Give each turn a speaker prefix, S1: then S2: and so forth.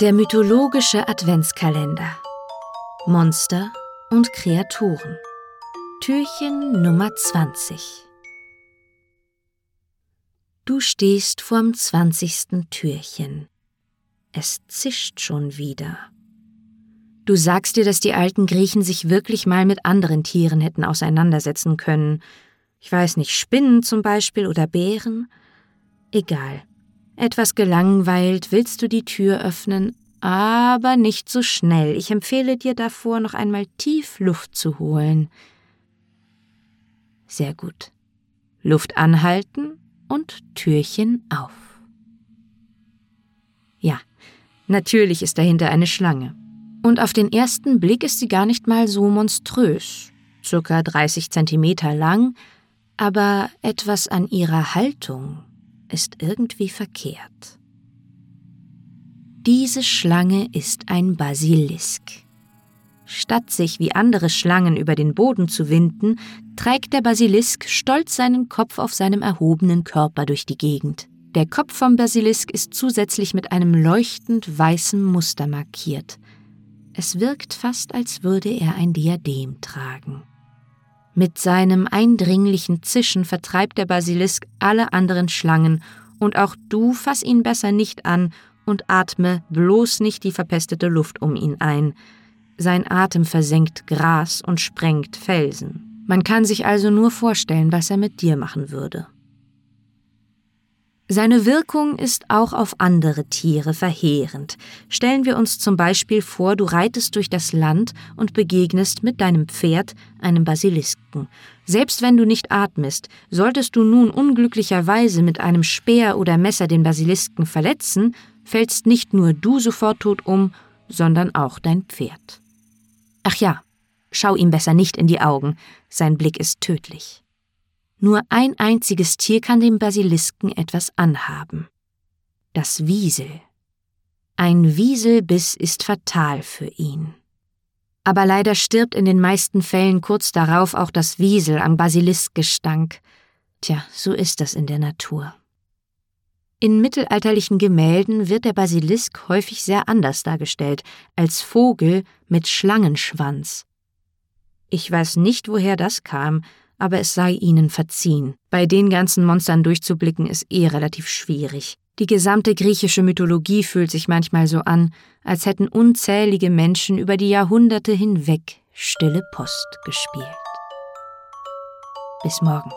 S1: Der mythologische Adventskalender. Monster und Kreaturen. Türchen Nummer 20. Du stehst vorm 20. Türchen. Es zischt schon wieder. Du sagst dir, dass die alten Griechen sich wirklich mal mit anderen Tieren hätten auseinandersetzen können. Ich weiß nicht, Spinnen zum Beispiel oder Bären? Egal. Etwas gelangweilt willst du die Tür öffnen, aber nicht so schnell. Ich empfehle dir davor, noch einmal tief Luft zu holen. Sehr gut. Luft anhalten und Türchen auf. Ja, natürlich ist dahinter eine Schlange. Und auf den ersten Blick ist sie gar nicht mal so monströs, circa 30 Zentimeter lang, aber etwas an ihrer Haltung ist irgendwie verkehrt. Diese Schlange ist ein Basilisk. Statt sich wie andere Schlangen über den Boden zu winden, trägt der Basilisk stolz seinen Kopf auf seinem erhobenen Körper durch die Gegend. Der Kopf vom Basilisk ist zusätzlich mit einem leuchtend weißen Muster markiert. Es wirkt fast, als würde er ein Diadem tragen. Mit seinem eindringlichen Zischen vertreibt der Basilisk alle anderen Schlangen, und auch du fass ihn besser nicht an und atme bloß nicht die verpestete Luft um ihn ein. Sein Atem versenkt Gras und sprengt Felsen. Man kann sich also nur vorstellen, was er mit dir machen würde. Seine Wirkung ist auch auf andere Tiere verheerend. Stellen wir uns zum Beispiel vor, du reitest durch das Land und begegnest mit deinem Pferd einem Basilisken. Selbst wenn du nicht atmest, solltest du nun unglücklicherweise mit einem Speer oder Messer den Basilisken verletzen, fällst nicht nur du sofort tot um, sondern auch dein Pferd. Ach ja, schau ihm besser nicht in die Augen, sein Blick ist tödlich. Nur ein einziges Tier kann dem Basilisken etwas anhaben. Das Wiesel. Ein Wieselbiss ist fatal für ihn. Aber leider stirbt in den meisten Fällen kurz darauf auch das Wiesel am Basiliskgestank. Tja, so ist das in der Natur. In mittelalterlichen Gemälden wird der Basilisk häufig sehr anders dargestellt, als Vogel mit Schlangenschwanz. Ich weiß nicht, woher das kam, aber es sei ihnen verziehen. Bei den ganzen Monstern durchzublicken ist eh relativ schwierig. Die gesamte griechische Mythologie fühlt sich manchmal so an, als hätten unzählige Menschen über die Jahrhunderte hinweg stille Post gespielt. Bis morgen.